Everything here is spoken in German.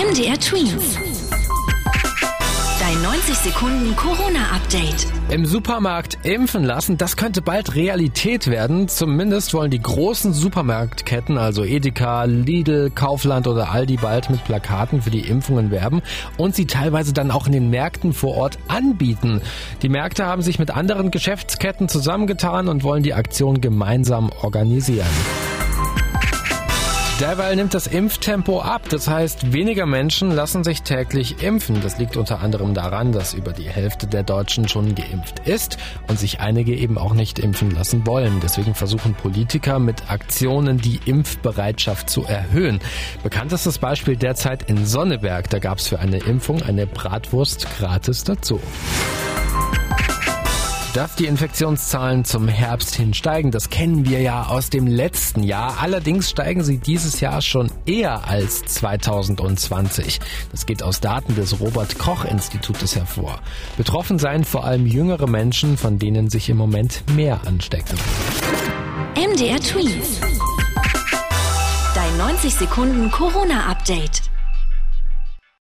MDR Twins. Dein 90 Sekunden Corona-Update. Im Supermarkt impfen lassen, das könnte bald Realität werden. Zumindest wollen die großen Supermarktketten, also Edeka, Lidl, Kaufland oder Aldi bald mit Plakaten für die Impfungen werben und sie teilweise dann auch in den Märkten vor Ort anbieten. Die Märkte haben sich mit anderen Geschäftsketten zusammengetan und wollen die Aktion gemeinsam organisieren. Derweil nimmt das Impftempo ab. Das heißt, weniger Menschen lassen sich täglich impfen. Das liegt unter anderem daran, dass über die Hälfte der Deutschen schon geimpft ist und sich einige eben auch nicht impfen lassen wollen. Deswegen versuchen Politiker mit Aktionen die Impfbereitschaft zu erhöhen. Bekanntestes Beispiel derzeit in Sonneberg. Da gab es für eine Impfung eine Bratwurst gratis dazu. Dass die Infektionszahlen zum Herbst hin steigen, das kennen wir ja aus dem letzten Jahr. Allerdings steigen sie dieses Jahr schon eher als 2020. Das geht aus Daten des Robert Koch Institutes hervor. Betroffen seien vor allem jüngere Menschen, von denen sich im Moment mehr anstecken. MDR Tweet. Dein 90 Sekunden Corona-Update.